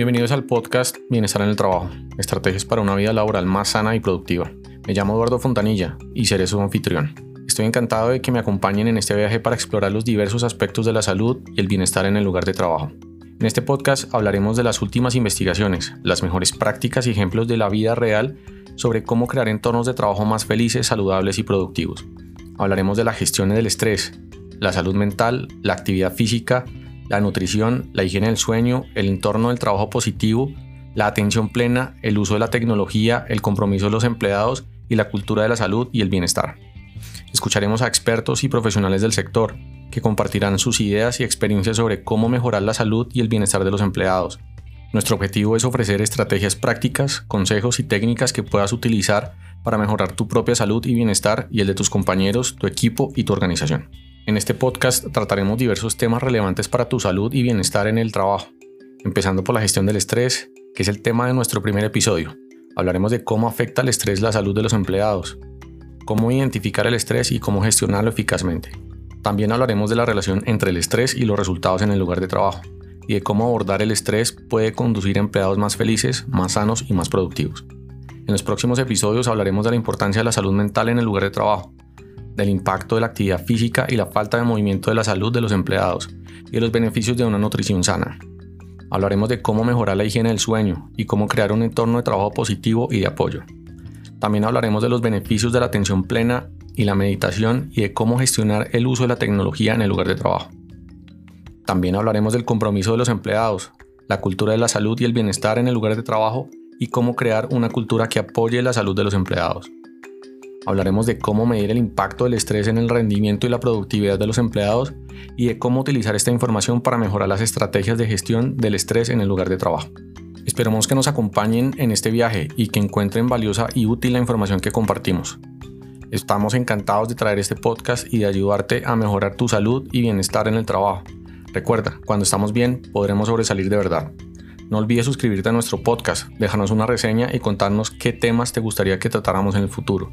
Bienvenidos al podcast Bienestar en el Trabajo, estrategias para una vida laboral más sana y productiva. Me llamo Eduardo Fontanilla y seré su anfitrión. Estoy encantado de que me acompañen en este viaje para explorar los diversos aspectos de la salud y el bienestar en el lugar de trabajo. En este podcast hablaremos de las últimas investigaciones, las mejores prácticas y ejemplos de la vida real sobre cómo crear entornos de trabajo más felices, saludables y productivos. Hablaremos de la gestión del estrés, la salud mental, la actividad física, la nutrición, la higiene del sueño, el entorno del trabajo positivo, la atención plena, el uso de la tecnología, el compromiso de los empleados y la cultura de la salud y el bienestar. Escucharemos a expertos y profesionales del sector que compartirán sus ideas y experiencias sobre cómo mejorar la salud y el bienestar de los empleados. Nuestro objetivo es ofrecer estrategias prácticas, consejos y técnicas que puedas utilizar para mejorar tu propia salud y bienestar y el de tus compañeros, tu equipo y tu organización. En este podcast trataremos diversos temas relevantes para tu salud y bienestar en el trabajo, empezando por la gestión del estrés, que es el tema de nuestro primer episodio. Hablaremos de cómo afecta el estrés la salud de los empleados, cómo identificar el estrés y cómo gestionarlo eficazmente. También hablaremos de la relación entre el estrés y los resultados en el lugar de trabajo, y de cómo abordar el estrés puede conducir a empleados más felices, más sanos y más productivos. En los próximos episodios hablaremos de la importancia de la salud mental en el lugar de trabajo, del impacto de la actividad física y la falta de movimiento de la salud de los empleados y de los beneficios de una nutrición sana. Hablaremos de cómo mejorar la higiene del sueño y cómo crear un entorno de trabajo positivo y de apoyo. También hablaremos de los beneficios de la atención plena y la meditación y de cómo gestionar el uso de la tecnología en el lugar de trabajo. También hablaremos del compromiso de los empleados, la cultura de la salud y el bienestar en el lugar de trabajo y cómo crear una cultura que apoye la salud de los empleados. Hablaremos de cómo medir el impacto del estrés en el rendimiento y la productividad de los empleados y de cómo utilizar esta información para mejorar las estrategias de gestión del estrés en el lugar de trabajo. Esperamos que nos acompañen en este viaje y que encuentren valiosa y útil la información que compartimos. Estamos encantados de traer este podcast y de ayudarte a mejorar tu salud y bienestar en el trabajo. Recuerda, cuando estamos bien, podremos sobresalir de verdad. No olvides suscribirte a nuestro podcast, déjanos una reseña y contarnos qué temas te gustaría que tratáramos en el futuro.